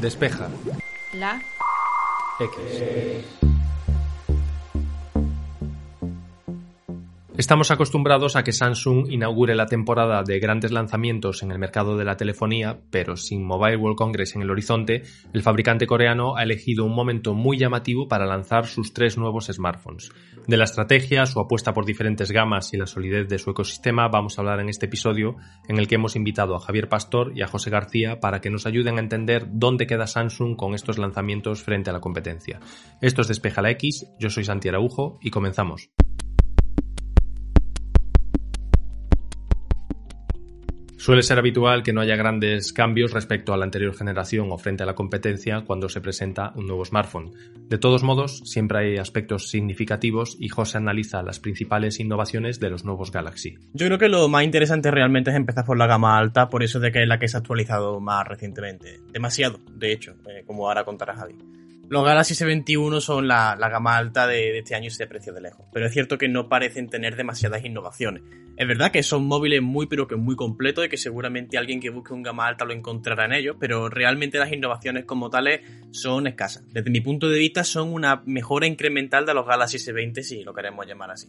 Despeja. La. X. Estamos acostumbrados a que Samsung inaugure la temporada de grandes lanzamientos en el mercado de la telefonía, pero sin Mobile World Congress en el horizonte, el fabricante coreano ha elegido un momento muy llamativo para lanzar sus tres nuevos smartphones. De la estrategia, su apuesta por diferentes gamas y la solidez de su ecosistema vamos a hablar en este episodio, en el que hemos invitado a Javier Pastor y a José García para que nos ayuden a entender dónde queda Samsung con estos lanzamientos frente a la competencia. Esto es Despeja la X, yo soy Santi Araujo y comenzamos. Suele ser habitual que no haya grandes cambios respecto a la anterior generación o frente a la competencia cuando se presenta un nuevo smartphone. De todos modos, siempre hay aspectos significativos y José analiza las principales innovaciones de los nuevos Galaxy. Yo creo que lo más interesante realmente es empezar por la gama alta, por eso de que es la que se ha actualizado más recientemente. Demasiado, de hecho, eh, como ahora contará Javi. Los Galaxy S21 son la, gama alta de, este año y se precio de lejos, pero es cierto que no parecen tener demasiadas innovaciones. Es verdad que son móviles muy pero que muy completos y que seguramente alguien que busque un gama alta lo encontrará en ellos, pero realmente las innovaciones como tales son escasas. Desde mi punto de vista son una mejora incremental de los Galaxy S20 si lo queremos llamar así.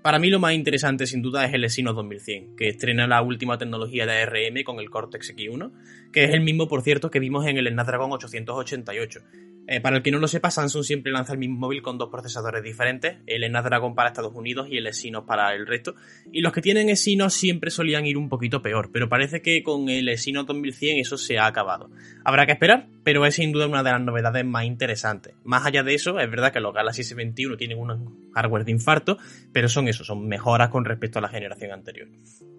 Para mí lo más interesante sin duda es el Exynos 2100, que estrena la última tecnología de ARM con el Cortex X1, que es el mismo por cierto que vimos en el Snapdragon 888 eh, para el que no lo sepa, Samsung siempre lanza el mismo móvil con dos procesadores diferentes, el Snapdragon para Estados Unidos y el Exynos para el resto. Y los que tienen Exynos siempre solían ir un poquito peor, pero parece que con el Exynos 2100 eso se ha acabado. Habrá que esperar, pero es sin duda una de las novedades más interesantes. Más allá de eso, es verdad que los Galaxy S21 tienen un hardware de infarto, pero son eso, son mejoras con respecto a la generación anterior.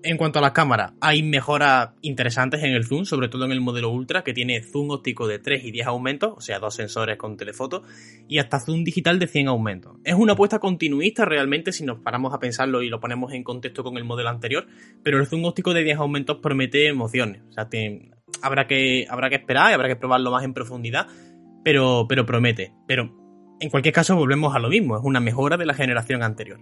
En cuanto a las cámaras, hay mejoras interesantes en el zoom, sobre todo en el modelo Ultra, que tiene zoom óptico de 3 y 10 aumentos, o sea, dos sensores con telefoto y hasta zoom digital de 100 aumentos. Es una apuesta continuista realmente si nos paramos a pensarlo y lo ponemos en contexto con el modelo anterior, pero el zoom óptico de 10 aumentos promete emociones. O sea, habrá, que, habrá que esperar y habrá que probarlo más en profundidad, pero, pero promete. Pero en cualquier caso volvemos a lo mismo, es una mejora de la generación anterior.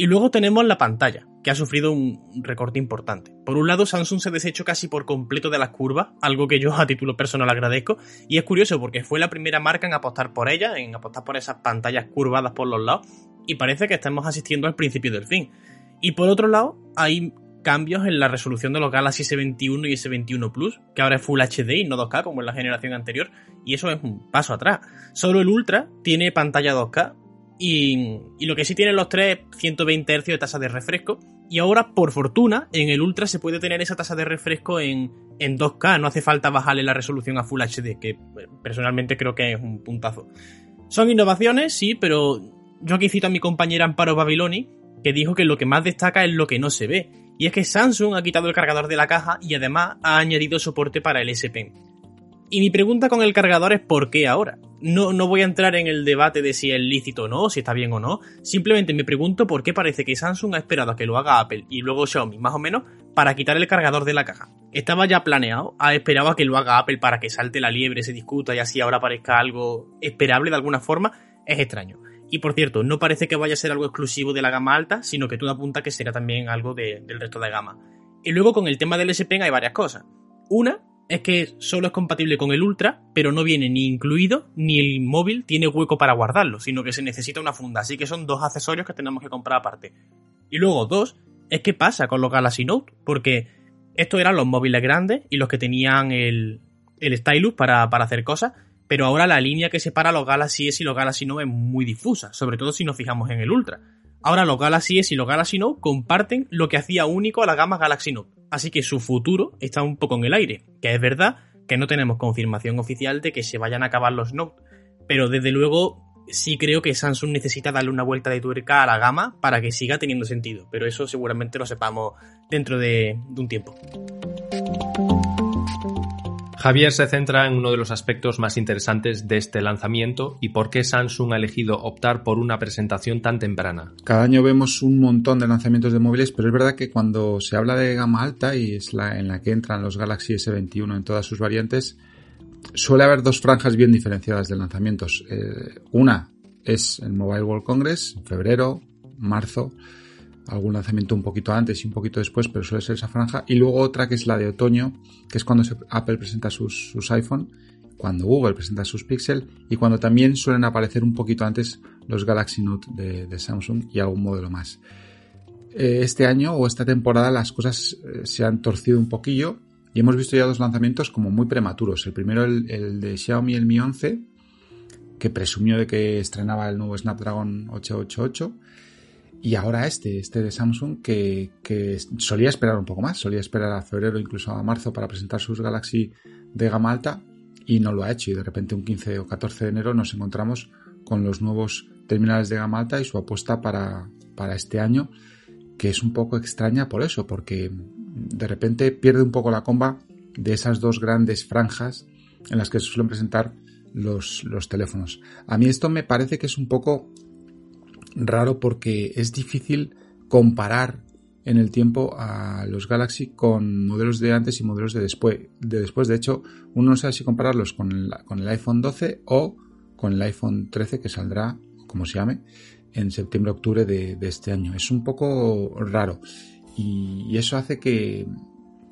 Y luego tenemos la pantalla, que ha sufrido un recorte importante. Por un lado, Samsung se deshecho casi por completo de las curvas, algo que yo a título personal agradezco, y es curioso porque fue la primera marca en apostar por ella, en apostar por esas pantallas curvadas por los lados, y parece que estamos asistiendo al principio del fin. Y por otro lado, hay cambios en la resolución de los Galaxy S21 y S21 Plus, que ahora es Full HD y no 2K como en la generación anterior, y eso es un paso atrás. Solo el Ultra tiene pantalla 2K, y, lo que sí tienen los tres, 120 Hz de tasa de refresco. Y ahora, por fortuna, en el Ultra se puede tener esa tasa de refresco en, en 2K. No hace falta bajarle la resolución a Full HD, que eh, personalmente creo que es un puntazo. Son innovaciones, sí, pero yo aquí cito a mi compañera Amparo Babiloni, que dijo que lo que más destaca es lo que no se ve. Y es que Samsung ha quitado el cargador de la caja y además ha añadido soporte para el S Pen. Y mi pregunta con el cargador es ¿por qué ahora? No, no voy a entrar en el debate de si es lícito o no, si está bien o no. Simplemente me pregunto por qué parece que Samsung ha esperado a que lo haga Apple y luego Xiaomi, más o menos, para quitar el cargador de la caja. Estaba ya planeado, ha esperado a que lo haga Apple para que salte la liebre, se discuta y así ahora parezca algo esperable de alguna forma. Es extraño. Y por cierto, no parece que vaya a ser algo exclusivo de la gama alta, sino que todo apunta que será también algo del resto de gama. Y luego con el tema del S Pen hay varias cosas. Una, es que solo es compatible con el Ultra, pero no viene ni incluido, ni el móvil tiene hueco para guardarlo, sino que se necesita una funda. Así que son dos accesorios que tenemos que comprar aparte. Y luego, dos, es que pasa con los Galaxy Note, porque estos eran los móviles grandes y los que tenían el, el stylus para, para hacer cosas, pero ahora la línea que separa los Galaxy S y los Galaxy Note es muy difusa, sobre todo si nos fijamos en el Ultra. Ahora los Galaxy S y los Galaxy Note comparten lo que hacía único a la gama Galaxy Note así que su futuro está un poco en el aire, que es verdad que no tenemos confirmación oficial de que se vayan a acabar los Note, pero desde luego sí creo que Samsung necesita darle una vuelta de tuerca a la gama para que siga teniendo sentido, pero eso seguramente lo sepamos dentro de, de un tiempo. Javier se centra en uno de los aspectos más interesantes de este lanzamiento y por qué Samsung ha elegido optar por una presentación tan temprana. Cada año vemos un montón de lanzamientos de móviles, pero es verdad que cuando se habla de gama alta y es la en la que entran los Galaxy S21 en todas sus variantes, suele haber dos franjas bien diferenciadas de lanzamientos. Eh, una es el Mobile World Congress, en febrero, marzo, algún lanzamiento un poquito antes y un poquito después, pero suele ser esa franja. Y luego otra que es la de otoño, que es cuando Apple presenta sus, sus iPhone. cuando Google presenta sus Pixel y cuando también suelen aparecer un poquito antes los Galaxy Note de, Samsung y algún modelo más. Eh, este año o esta temporada las cosas eh, se han torcido un poquillo y hemos visto ya dos lanzamientos como muy prematuros. El primero el, el de Xiaomi el Mi 11 que presumió de que estrenaba el nuevo Snapdragon 888 y ahora este, este de Samsung, que, solía esperar un poco más, solía esperar a febrero, incluso a marzo, para presentar sus Galaxy de gama alta, y no lo ha hecho. Y de repente un 15 o 14 de enero nos encontramos con los nuevos terminales de gama alta y su apuesta para, para este año, que es un poco extraña por eso, porque de repente pierde un poco la comba de esas dos grandes franjas en las que se suelen presentar los, los teléfonos. A mí esto me parece que es un poco raro porque es difícil comparar en el tiempo a los Galaxy con modelos de antes y modelos de después. De después, de hecho, uno no sabe si compararlos con el, con el iPhone 12 o con el iPhone 13 que saldrá, como se llame, en septiembre-octubre de, este año. Es un poco raro y, eso hace que,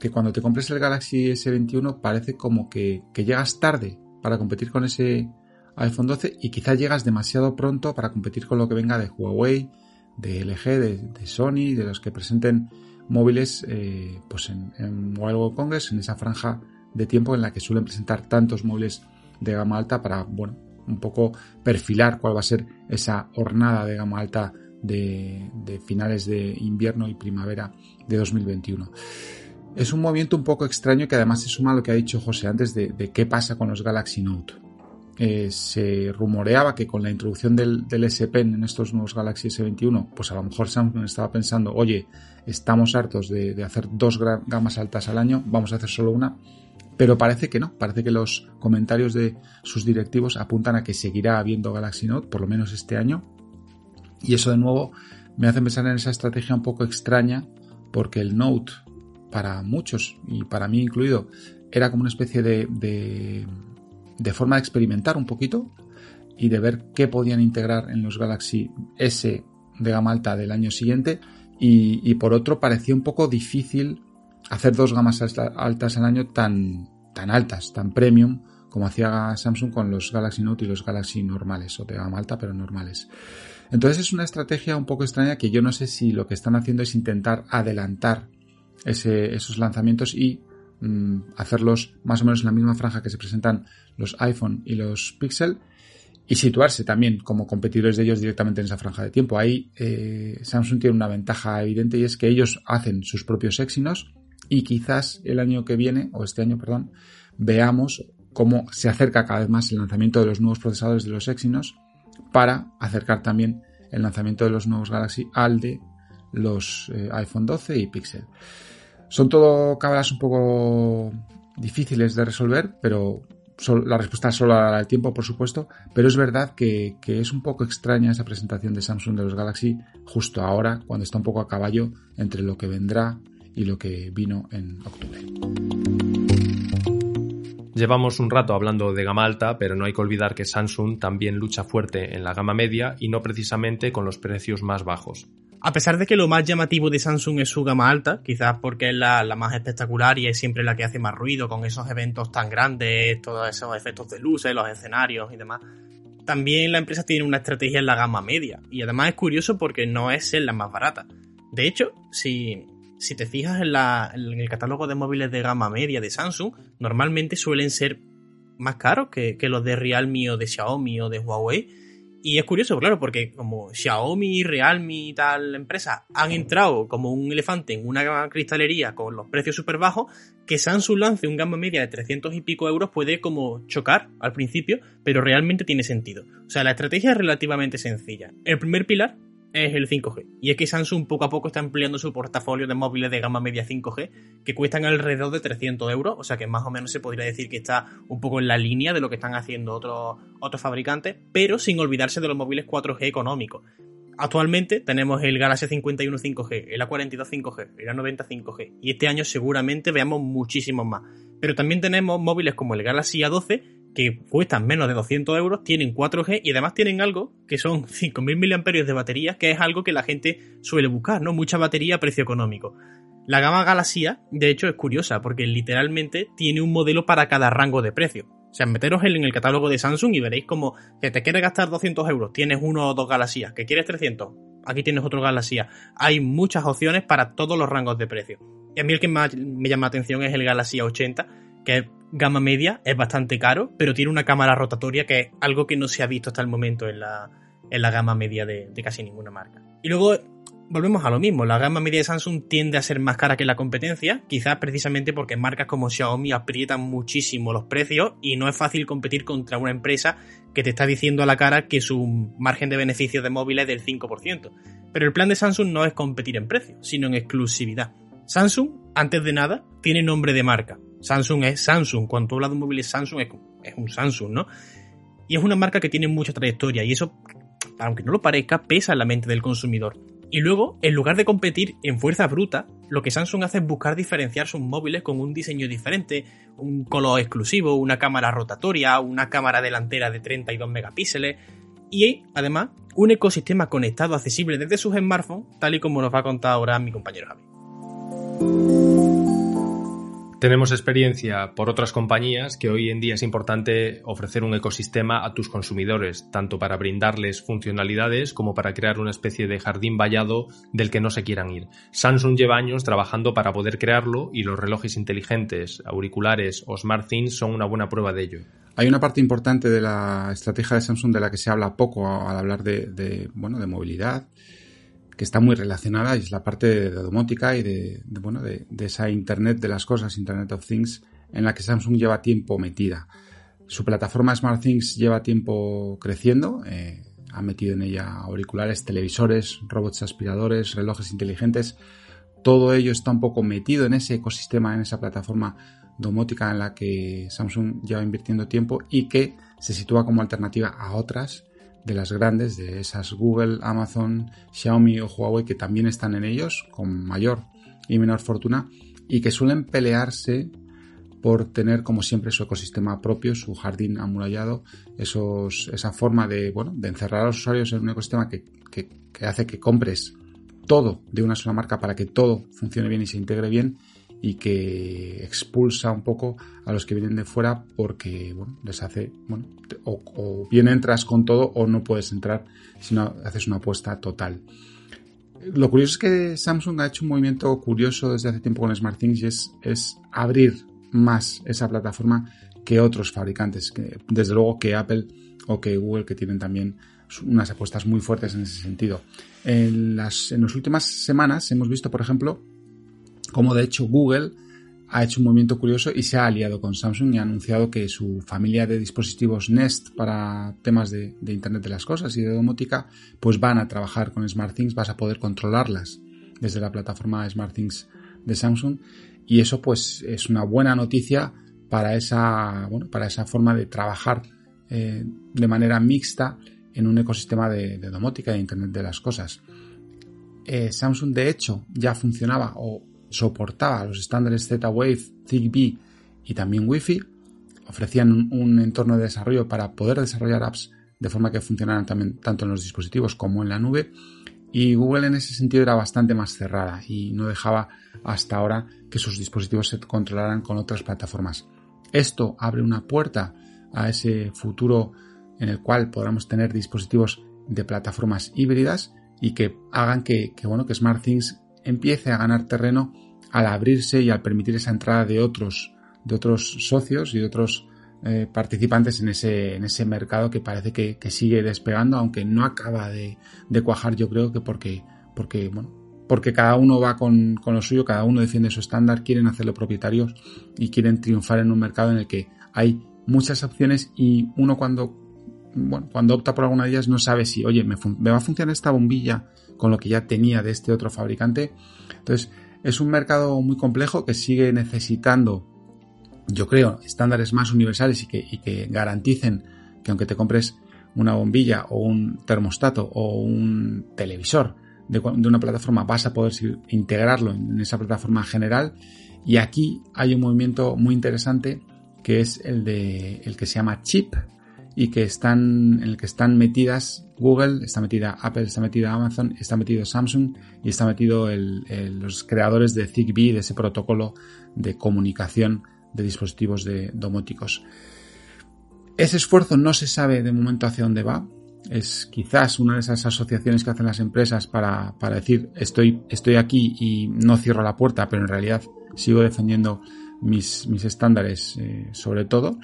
que, cuando te compres el Galaxy S21 parece como que, que llegas tarde para competir con ese iPhone 12 y quizás llegas demasiado pronto para competir con lo que venga de Huawei, de LG, de, Sony, de los que presenten móviles eh, pues en, en, World Congress, en esa franja de tiempo en la que suelen presentar tantos móviles de gama alta para, bueno, un poco perfilar cuál va a ser esa hornada de gama alta de, finales de invierno y primavera de 2021. Es un movimiento un poco extraño que además se suma a lo que ha dicho José antes de qué pasa con los Galaxy Note. Eh, se rumoreaba que con la introducción del, S Pen en estos nuevos Galaxy S21, pues a lo mejor Samsung estaba pensando, oye, estamos hartos de, hacer dos gamas altas al año, vamos a hacer solo una. Pero parece que no, parece que los comentarios de sus directivos apuntan a que seguirá habiendo Galaxy Note, por lo menos este año. Y eso de nuevo me hace pensar en esa estrategia un poco extraña, porque el Note, para muchos, y para mí incluido, era como una especie de de forma de experimentar un poquito y de ver qué podían integrar en los Galaxy S de gama alta del año siguiente y, por otro parecía un poco difícil hacer dos gamas altas al año tan, tan altas, tan premium como hacía Samsung con los Galaxy Note y los Galaxy normales o de gama alta pero normales. Entonces es una estrategia un poco extraña que yo no sé si lo que están haciendo es intentar adelantar esos lanzamientos y mm, hacerlos más o menos en la misma franja que se presentan los iPhone y los Pixel, y situarse también como competidores de ellos directamente en esa franja de tiempo. Ahí eh, Samsung tiene una ventaja evidente y es que ellos hacen sus propios Exynos y quizás el año que viene, o este año, perdón, veamos cómo se acerca cada vez más el lanzamiento de los nuevos procesadores de los Exynos para acercar también el lanzamiento de los nuevos Galaxy al de los eh, iPhone 12 y Pixel. Son todo cabras un poco difíciles de resolver, pero la respuesta solo la el tiempo, por supuesto, pero es verdad que, es un poco extraña esa presentación de Samsung de los Galaxy justo ahora, cuando está un poco a caballo entre lo que vendrá y lo que vino en octubre. Llevamos un rato hablando de gama alta, pero no hay que olvidar que Samsung también lucha fuerte en la gama media y no precisamente con los precios más bajos. A pesar de que lo más llamativo de Samsung es su gama alta, quizás porque es la, más espectacular y es siempre la que hace más ruido con esos eventos tan grandes, todos esos efectos de luces, los escenarios y demás. También la empresa tiene una estrategia en la gama media y además es curioso porque no es la más barata. De hecho, si, si te fijas en, en, el catálogo de móviles de gama media de Samsung, normalmente suelen ser más caros que, que los de Realme o de Xiaomi o de Huawei y es curioso, claro, porque como Xiaomi, Realme y tal empresa han entrado como un elefante en una cristalería con los precios súper bajos, que Samsung lance un gama media de 300 y pico euros puede como chocar al principio, pero realmente tiene sentido. O sea, la estrategia es relativamente sencilla. El primer pilar es el 5G. Y es que Samsung poco a poco está ampliando su portafolio de móviles de gama media 5G que cuestan alrededor de 300 euros, o sea que más o menos se podría decir que está un poco en la línea de lo que están haciendo otros, otros fabricantes, pero sin olvidarse de los móviles 4G económicos. Actualmente tenemos el Galaxy 51 5G, el A42 5G, el A90 5G y este año seguramente veamos muchísimos más. Pero también tenemos móviles como el Galaxy A12 que cuestan menos de 200 euros, tienen 4G y además tienen algo que son 5.000 mAh de batería, que es algo que la gente suele buscar, ¿no? Mucha batería a precio económico. La gama Galaxy, de hecho, es curiosa porque literalmente tiene un modelo para cada rango de precio. O sea, meteros en el catálogo de Samsung y veréis como que te quieres gastar 200 euros, tienes uno o dos Galaxy, que quieres 300, aquí tienes otro Galaxy. Hay muchas opciones para todos los rangos de precio. Y a mí el que más me llama la atención es el Galaxy A80, que gama media, es bastante caro, pero tiene una cámara rotatoria que es algo que no se ha visto hasta el momento en la, en la gama media de, de casi ninguna marca. Y luego volvemos a lo mismo, la gama media de Samsung tiende a ser más cara que la competencia, quizás precisamente porque marcas como Xiaomi aprietan muchísimo los precios y no es fácil competir contra una empresa que te está diciendo a la cara que su margen de beneficios de móviles es del 5%. Pero el plan de Samsung no es competir en precio, sino en exclusividad. Samsung, antes de nada, tiene nombre de marca. Samsung es Samsung. Cuando tú hablas de un móvil Samsung, es, un Samsung, ¿no? Y es una marca que tiene mucha trayectoria y eso, aunque no lo parezca, pesa en la mente del consumidor. Y luego, en lugar de competir en fuerza bruta, lo que Samsung hace es buscar diferenciar sus móviles con un diseño diferente, un color exclusivo, una cámara rotatoria, una cámara delantera de 32 megapíxeles y además un ecosistema conectado accesible desde sus smartphones, tal y como nos va a contar ahora mi compañero Javi. Tenemos experiencia por otras compañías que hoy en día es importante ofrecer un ecosistema a tus consumidores, tanto para brindarles funcionalidades como para crear una especie de jardín vallado del que no se quieran ir. Samsung lleva años trabajando para poder crearlo y los relojes inteligentes, auriculares o SmartThings son una buena prueba de ello. Hay una parte importante de la estrategia de Samsung de la que se habla poco al hablar de bueno, de movilidad que está muy relacionada y es la parte de, domótica y de, bueno, de, esa Internet de las cosas, Internet of Things, en la que Samsung lleva tiempo metida. Su plataforma SmartThings lleva tiempo creciendo, eh, ha metido en ella auriculares, televisores, robots aspiradores, relojes inteligentes. Todo ello está un poco metido en ese ecosistema, en esa plataforma domótica en la que Samsung lleva invirtiendo tiempo y que se sitúa como alternativa a otras de las grandes, de esas Google, Amazon, Xiaomi o Huawei que también están en ellos con mayor y menor fortuna y que suelen pelearse por tener como siempre su ecosistema propio, su jardín amurallado, esos, esa forma de, bueno, de encerrar a los usuarios en un ecosistema que, que, que hace que compres todo de una sola marca para que todo funcione bien y se integre bien y que expulsa un poco a los que vienen de fuera porque bueno, les hace, bueno, o, bien entras con todo o no puedes entrar si no haces una apuesta total. Lo curioso es que Samsung ha hecho un movimiento curioso desde hace tiempo con SmartThings y es, es abrir más esa plataforma que otros fabricantes, que, desde luego que Apple o que Google que tienen también unas apuestas muy fuertes en ese sentido. En las, en las últimas semanas hemos visto, por ejemplo, como de hecho Google ha hecho un movimiento curioso y se ha aliado con Samsung y ha anunciado que su familia de dispositivos Nest para temas de, Internet de las Cosas y de domótica, pues van a trabajar con SmartThings, vas a poder controlarlas desde la plataforma SmartThings de Samsung y eso pues es una buena noticia para esa, bueno, para esa forma de trabajar eh, de manera mixta en un ecosistema de, domótica e Internet de las Cosas. Eh, Samsung de hecho ya funcionaba o soportaba los estándares Z-Wave, Zigbee y también Wi-Fi. Ofrecían un, entorno de desarrollo para poder desarrollar apps de forma que funcionaran también tanto en los dispositivos como en la nube. Y Google en ese sentido era bastante más cerrada y no dejaba hasta ahora que sus dispositivos se controlaran con otras plataformas. Esto abre una puerta a ese futuro en el cual podamos tener dispositivos de plataformas híbridas y que hagan que, que bueno, que SmartThings empiece a ganar terreno al abrirse y al permitir esa entrada de otros, de otros socios y de otros eh, participantes en ese, en ese mercado que parece que, sigue despegando, aunque no acaba de, cuajar, yo creo que porque, porque, bueno, porque cada uno va con, con, lo suyo, cada uno defiende su estándar, quieren hacerlo propietarios y quieren triunfar en un mercado en el que hay muchas opciones y uno cuando, bueno, cuando opta por alguna de ellas no sabe si, oye, me, me va a funcionar esta bombilla con lo que ya tenía de este otro fabricante. Entonces, es un mercado muy complejo que sigue necesitando, yo creo, estándares más universales y que, garanticen que aunque te compres una bombilla o un termostato o un televisor de, una plataforma, vas a poder integrarlo en esa plataforma general. Y aquí hay un movimiento muy interesante que es el de el que se llama chip, y que están, en el que están metidas Google, está metida Apple, está metida Amazon, está metido Samsung y está metido los creadores de Zigbee, de ese protocolo de comunicación de dispositivos de domóticos. Ese esfuerzo no se sabe de momento hacia dónde va. Es quizás una de esas asociaciones que hacen las empresas para, decir estoy, estoy aquí y no cierro la puerta, pero en realidad sigo defendiendo mis, mis estándares eh, sobre todo.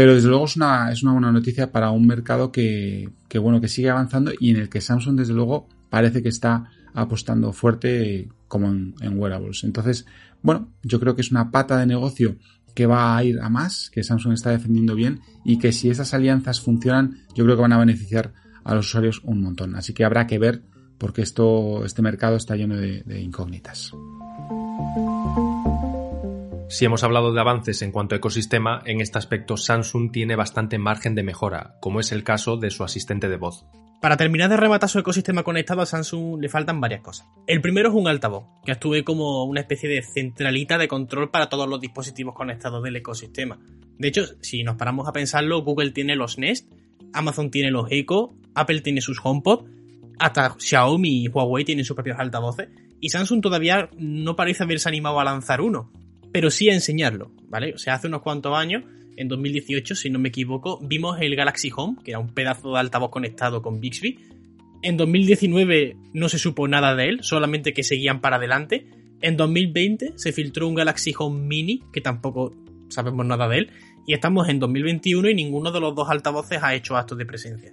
Pero desde luego es una, es una buena noticia para un mercado que, que, bueno, que sigue avanzando y en el que Samsung desde luego parece que está apostando fuerte como en, en wearables. Entonces, bueno, yo creo que es una pata de negocio que va a ir a más, que Samsung está defendiendo bien y que si esas alianzas funcionan, yo creo que van a beneficiar a los usuarios un montón. Así que habrá que ver porque esto, este mercado está lleno de, de incógnitas. Si hemos hablado de avances en cuanto a ecosistema, en este aspecto Samsung tiene bastante margen de mejora, como es el caso de su asistente de voz. Para terminar de rematar su ecosistema conectado a Samsung le faltan varias cosas. El primero es un altavoz, que actúe como una especie de centralita de control para todos los dispositivos conectados del ecosistema. De hecho, si nos paramos a pensarlo, Google tiene los Nest, Amazon tiene los Echo, Apple tiene sus HomePod, hasta Xiaomi y Huawei tienen sus propios altavoces, y Samsung todavía no parece haberse animado a lanzar uno pero sí a enseñarlo, ¿vale? O sea, hace unos cuantos años, en 2018, si no me equivoco, vimos el Galaxy Home, que era un pedazo de altavoz conectado con Bixby. En 2019 no se supo nada de él, solamente que seguían para adelante. En 2020 se filtró un Galaxy Home Mini, que tampoco sabemos nada de él. Y estamos en 2021 y ninguno de los dos altavoces ha hecho actos de presencia.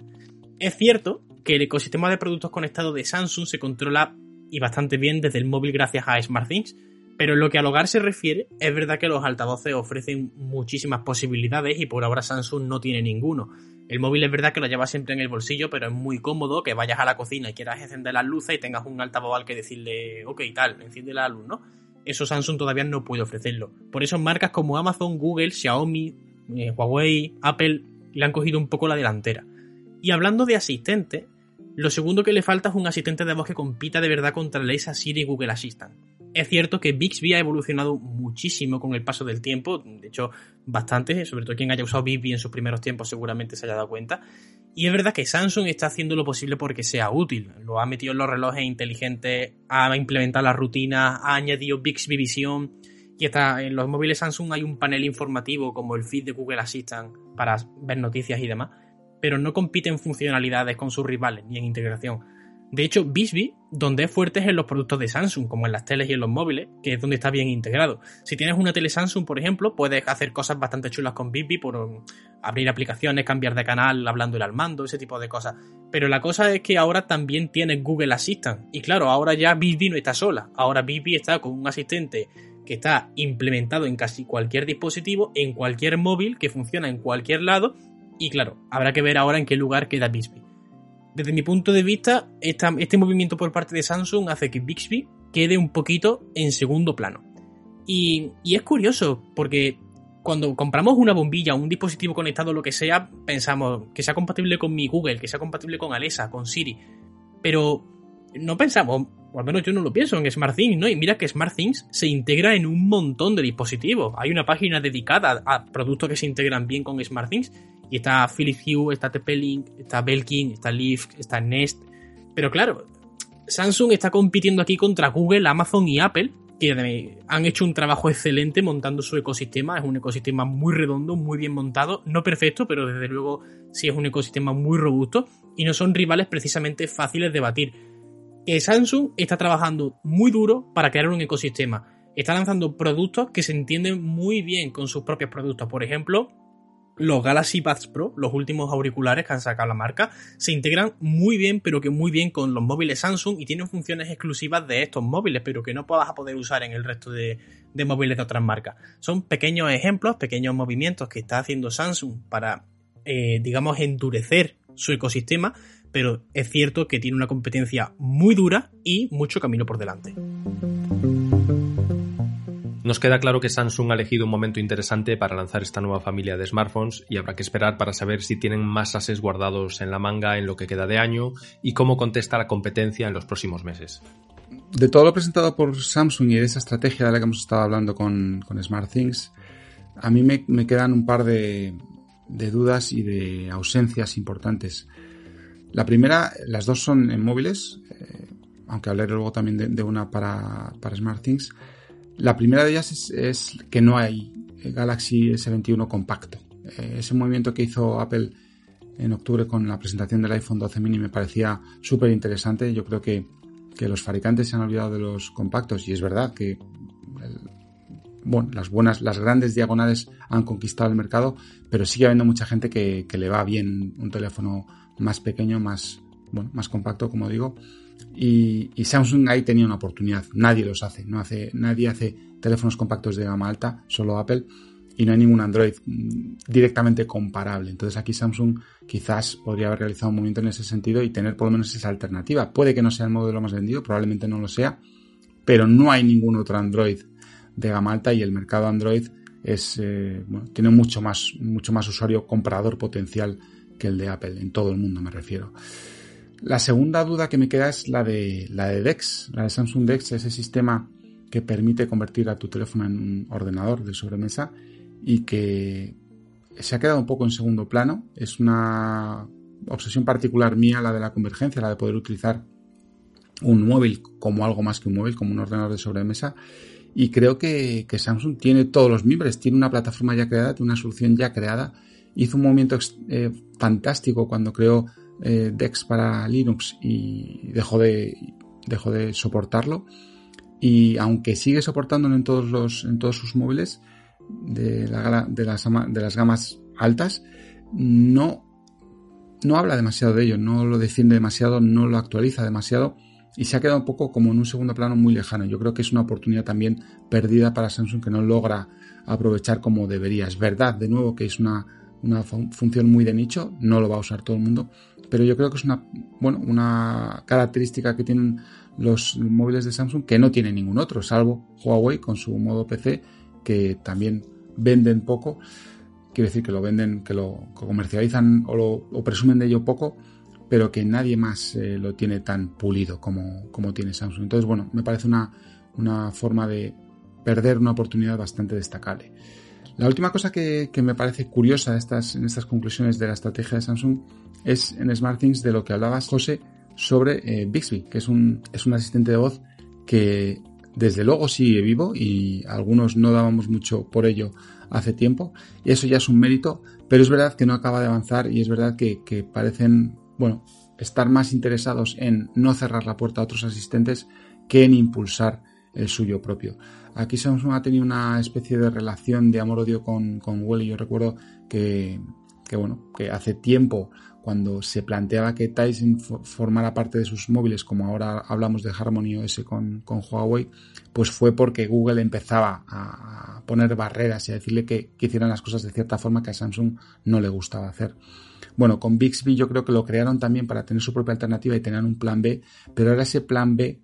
Es cierto que el ecosistema de productos conectados de Samsung se controla y bastante bien desde el móvil gracias a SmartThings, pero en lo que al hogar se refiere, es verdad que los altavoces ofrecen muchísimas posibilidades y por ahora Samsung no tiene ninguno. El móvil es verdad que lo llevas siempre en el bolsillo, pero es muy cómodo que vayas a la cocina y quieras encender las luces y tengas un altavoz al que decirle, ok, tal, enciende la luz, ¿no? Eso Samsung todavía no puede ofrecerlo. Por eso marcas como Amazon, Google, Xiaomi, eh, Huawei, Apple le han cogido un poco la delantera. Y hablando de asistente, lo segundo que le falta es un asistente de voz que compita de verdad contra Alexa, Siri y Google Assistant. Es cierto que Bixby ha evolucionado muchísimo con el paso del tiempo, de hecho bastante, sobre todo quien haya usado Bixby en sus primeros tiempos seguramente se haya dado cuenta. Y es verdad que Samsung está haciendo lo posible porque sea útil. Lo ha metido en los relojes inteligentes, ha implementado las rutinas, ha añadido Bixby Vision y está en los móviles Samsung hay un panel informativo como el feed de Google Assistant para ver noticias y demás, pero no compite en funcionalidades con sus rivales ni en integración. De hecho, Bixby, donde es fuerte es en los productos de Samsung, como en las teles y en los móviles, que es donde está bien integrado. Si tienes una tele Samsung, por ejemplo, puedes hacer cosas bastante chulas con Bixby por abrir aplicaciones, cambiar de canal hablando al mando, ese tipo de cosas. Pero la cosa es que ahora también tienes Google Assistant. Y claro, ahora ya Bixby no está sola. Ahora Bixby está con un asistente que está implementado en casi cualquier dispositivo, en cualquier móvil, que funciona en cualquier lado. Y claro, habrá que ver ahora en qué lugar queda Bixby desde mi punto de vista, este movimiento por parte de Samsung hace que Bixby quede un poquito en segundo plano. Y, es curioso, porque cuando compramos una bombilla, un dispositivo conectado, lo que sea, pensamos que sea compatible con mi Google, que sea compatible con Alexa, con Siri. Pero no pensamos, o al menos yo no lo pienso, en SmartThings, ¿no? Y mira que SmartThings se integra en un montón de dispositivos. Hay una página dedicada a productos que se integran bien con SmartThings y está Philips Hue, está TP-Link, está Belkin, está Leaf, está Nest. Pero claro, Samsung está compitiendo aquí contra Google, Amazon y Apple, que han hecho un trabajo excelente montando su ecosistema. Es un ecosistema muy redondo, muy bien montado. No perfecto, pero desde luego sí es un ecosistema muy robusto. Y no son rivales precisamente fáciles de batir. Que Samsung está trabajando muy duro para crear un ecosistema. Está lanzando productos que se entienden muy bien con sus propios productos. Por ejemplo, los Galaxy Buds Pro, los últimos auriculares que han sacado la marca, se integran muy bien, pero que muy bien con los móviles Samsung y tienen funciones exclusivas de estos móviles, pero que no vas a poder usar en el resto de, móviles de otras marcas. Son pequeños ejemplos, pequeños movimientos que está haciendo Samsung para, eh, digamos, endurecer su ecosistema, pero es cierto que tiene una competencia muy dura y mucho camino por delante. Nos queda claro que Samsung ha elegido un momento interesante para lanzar esta nueva familia de smartphones y habrá que esperar para saber si tienen más ases guardados en la manga en lo que queda de año y cómo contesta la competencia en los próximos meses. De todo lo presentado por Samsung y de esa estrategia de la que hemos estado hablando con, SmartThings, a mí me, quedan un par de, dudas y de ausencias importantes. La primera, las dos son en móviles, eh, aunque hablaré luego también de, una para, para SmartThings. La primera de ellas es, que no hay Galaxy S21 compacto. eh, ese movimiento que hizo Apple en octubre con la presentación del iPhone 12 mini me parecía súper interesante. Yo creo que, los fabricantes se han olvidado de los compactos y es verdad que bueno, las buenas, las grandes diagonales han conquistado el mercado, pero sigue habiendo mucha gente que, le va bien un teléfono más pequeño, más, bueno, más compacto, como digo. Y, Samsung ahí tenía una oportunidad. Nadie los hace, no hace, nadie hace teléfonos compactos de gama alta, solo Apple y no hay ningún Android mm, directamente comparable. Entonces aquí Samsung quizás podría haber realizado un movimiento en ese sentido y tener por lo menos esa alternativa. Puede que no sea el modelo más vendido, probablemente no lo sea, pero no hay ningún otro Android de gama alta y el mercado Android es, eh, tiene mucho más, mucho más usuario comprador potencial que el de Apple, en todo el mundo me refiero. La segunda duda que me queda es la de, la de DeX, la de Samsung DeX, ese sistema que permite convertir a tu teléfono en un ordenador de sobremesa y que se ha quedado un poco en segundo plano. Es una obsesión particular mía la de la convergencia, la de poder utilizar un móvil como algo más que un móvil, como un ordenador de sobremesa. Y creo que, Samsung tiene todos los miembros, tiene una plataforma ya creada, tiene una solución ya creada. Hizo un movimiento eh, fantástico cuando creó eh, Dex para Linux y dejó de, de soportarlo. Y aunque sigue soportándolo en todos, los, en todos sus móviles, de, la, de, las, de las gamas altas no, no habla demasiado de ello, no lo defiende demasiado, no lo actualiza demasiado y se ha quedado un poco como en un segundo plano muy lejano. Yo creo que es una oportunidad también perdida para Samsung que no logra aprovechar como debería. Es verdad, de nuevo, que es una, una función muy de nicho, no lo va a usar todo el mundo, pero yo creo que es una, bueno, una característica que tienen los móviles de Samsung que no tiene ningún otro, salvo Huawei con su modo PC que también venden poco, quiere decir que lo venden, que lo comercializan o, lo, presumen de ello poco, pero que nadie más eh, lo tiene tan pulido como, como, tiene Samsung. Entonces, bueno, me parece una, una, forma de perder una oportunidad bastante destacable. La última cosa que, me parece curiosa estas, en estas conclusiones de la estrategia de Samsung es en SmartThings de lo que hablabas, José, sobre eh, Bixby, que es un, es un asistente de voz que desde luego sigue vivo y algunos no dábamos mucho por ello hace tiempo. Y eso ya es un mérito, pero es verdad que no acaba de avanzar y es verdad que, parecen, bueno, estar más interesados en no cerrar la puerta a otros asistentes que en impulsar el suyo propio. Aquí Samsung ha tenido una especie de relación de amor-odio con, con Google y yo recuerdo que, que, bueno, que hace tiempo cuando se planteaba que Tyson formara parte de sus móviles, como ahora hablamos de Harmony OS con, Huawei, pues fue porque Google empezaba a poner barreras y a decirle que, hicieran las cosas de cierta forma que a Samsung no le gustaba hacer. Bueno, con Bixby yo creo que lo crearon también para tener su propia alternativa y tener un plan B, pero ahora ese plan B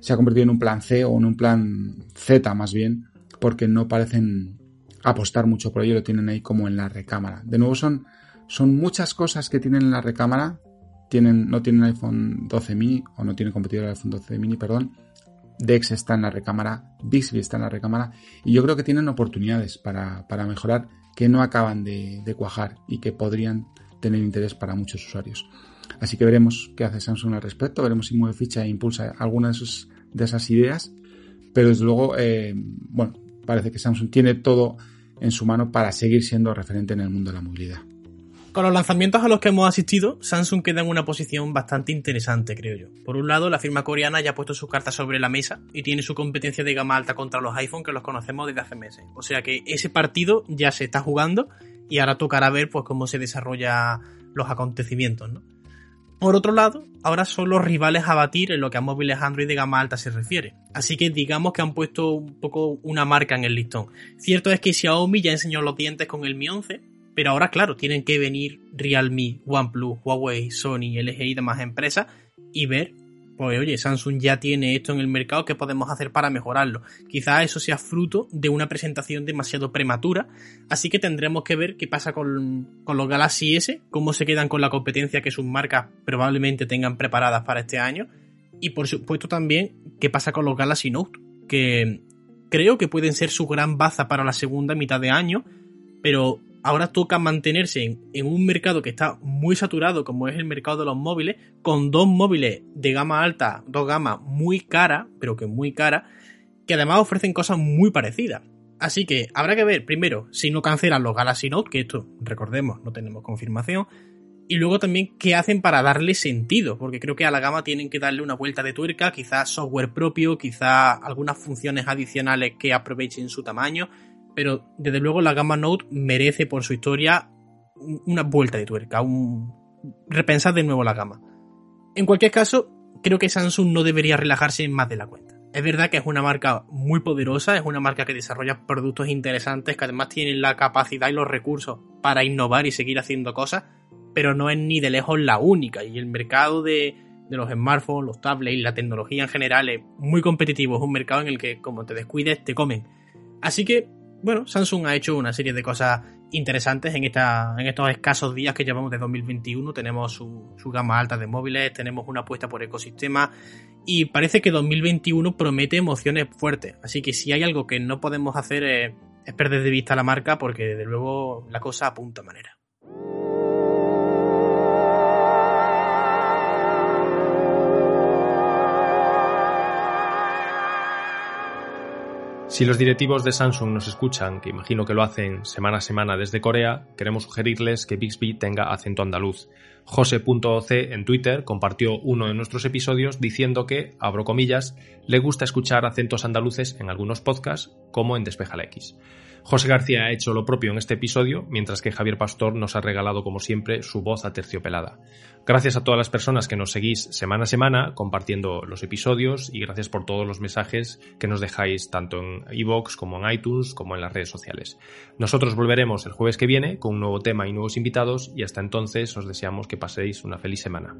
se ha convertido en un plan C o en un plan Z más bien, porque no parecen apostar mucho por ello, lo tienen ahí como en la recámara. De nuevo son son muchas cosas que tienen en la recámara. Tienen, no tienen iPhone 12 mini, o no tienen competidor iPhone 12 mini, perdón. Dex está en la recámara, Bixby está en la recámara, y yo creo que tienen oportunidades para, mejorar que no acaban de, cuajar y que podrían tener interés para muchos usuarios. Así que veremos qué hace Samsung al respecto, veremos si mueve ficha e impulsa alguna de, de esas ideas, pero desde luego, eh, bueno, parece que Samsung tiene todo en su mano para seguir siendo referente en el mundo de la movilidad. Con los lanzamientos a los que hemos asistido, Samsung queda en una posición bastante interesante, creo yo. Por un lado, la firma coreana ya ha puesto sus cartas sobre la mesa y tiene su competencia de gama alta contra los iPhone que los conocemos desde hace meses. O sea que ese partido ya se está jugando y ahora tocará ver pues cómo se desarrollan los acontecimientos, ¿no? Por otro lado, ahora son los rivales a batir en lo que a móviles Android de gama alta se refiere. Así que digamos que han puesto un poco una marca en el listón. Cierto es que Xiaomi ya enseñó los dientes con el Mi 11 pero ahora, claro, tienen que venir Realme, OnePlus, Huawei, Sony, LG y demás empresas y ver, pues oye, Samsung ya tiene esto en el mercado, ¿qué podemos hacer para mejorarlo? Quizás eso sea fruto de una presentación demasiado prematura, así que tendremos que ver qué pasa con, con los Galaxy S, cómo se quedan con la competencia que sus marcas probablemente tengan preparadas para este año, y por supuesto también qué pasa con los Galaxy Note, que creo que pueden ser su gran baza para la segunda mitad de año, pero ahora toca mantenerse en, un mercado que está muy saturado, como es el mercado de los móviles, con dos móviles de gama alta, dos gamas muy caras, pero que muy caras, que además ofrecen cosas muy parecidas. Así que habrá que ver, primero, si no cancelan los Galaxy Note, que esto, recordemos, no tenemos confirmación. Y luego también qué hacen para darle sentido, porque creo que a la gama tienen que darle una vuelta de tuerca, quizás software propio, quizás algunas funciones adicionales que aprovechen su tamaño, pero desde luego la gama Note merece por su historia una vuelta de tuerca, un repensar de nuevo la gama. En cualquier caso, creo que Samsung no debería relajarse más de la cuenta. Es verdad que es una marca muy poderosa, es una marca que desarrolla productos interesantes, que además tienen la capacidad y los recursos para innovar y seguir haciendo cosas, pero no es ni de lejos la única. Y el mercado de, los smartphones, los tablets la tecnología en general es muy competitivo, es un mercado en el que como te descuides te comen. Así que, bueno, Samsung ha hecho una serie de cosas interesantes en, esta, en estos escasos días que llevamos de 2021. Tenemos su, su gama alta de móviles, tenemos una apuesta por ecosistema y parece que 2021 promete emociones fuertes. Así que si hay algo que no podemos hacer es, es perder de vista la marca porque desde luego la cosa apunta manera. Si los directivos de Samsung nos escuchan, que imagino que lo hacen semana a semana desde Corea, queremos sugerirles que Bixby tenga acento andaluz. Jose.oc en Twitter compartió uno de nuestros episodios diciendo que, abro comillas, le gusta escuchar acentos andaluces en algunos podcasts, como en Despeja la X. José García ha hecho lo propio en este episodio, mientras que Javier Pastor nos ha regalado, como siempre, su voz aterciopelada. Gracias a todas las personas que nos seguís semana a semana compartiendo los episodios y gracias por todos los mensajes que nos dejáis tanto en iVoox como en iTunes como en las redes sociales. Nosotros volveremos el jueves que viene con un nuevo tema y nuevos invitados y hasta entonces os deseamos que paséis una feliz semana.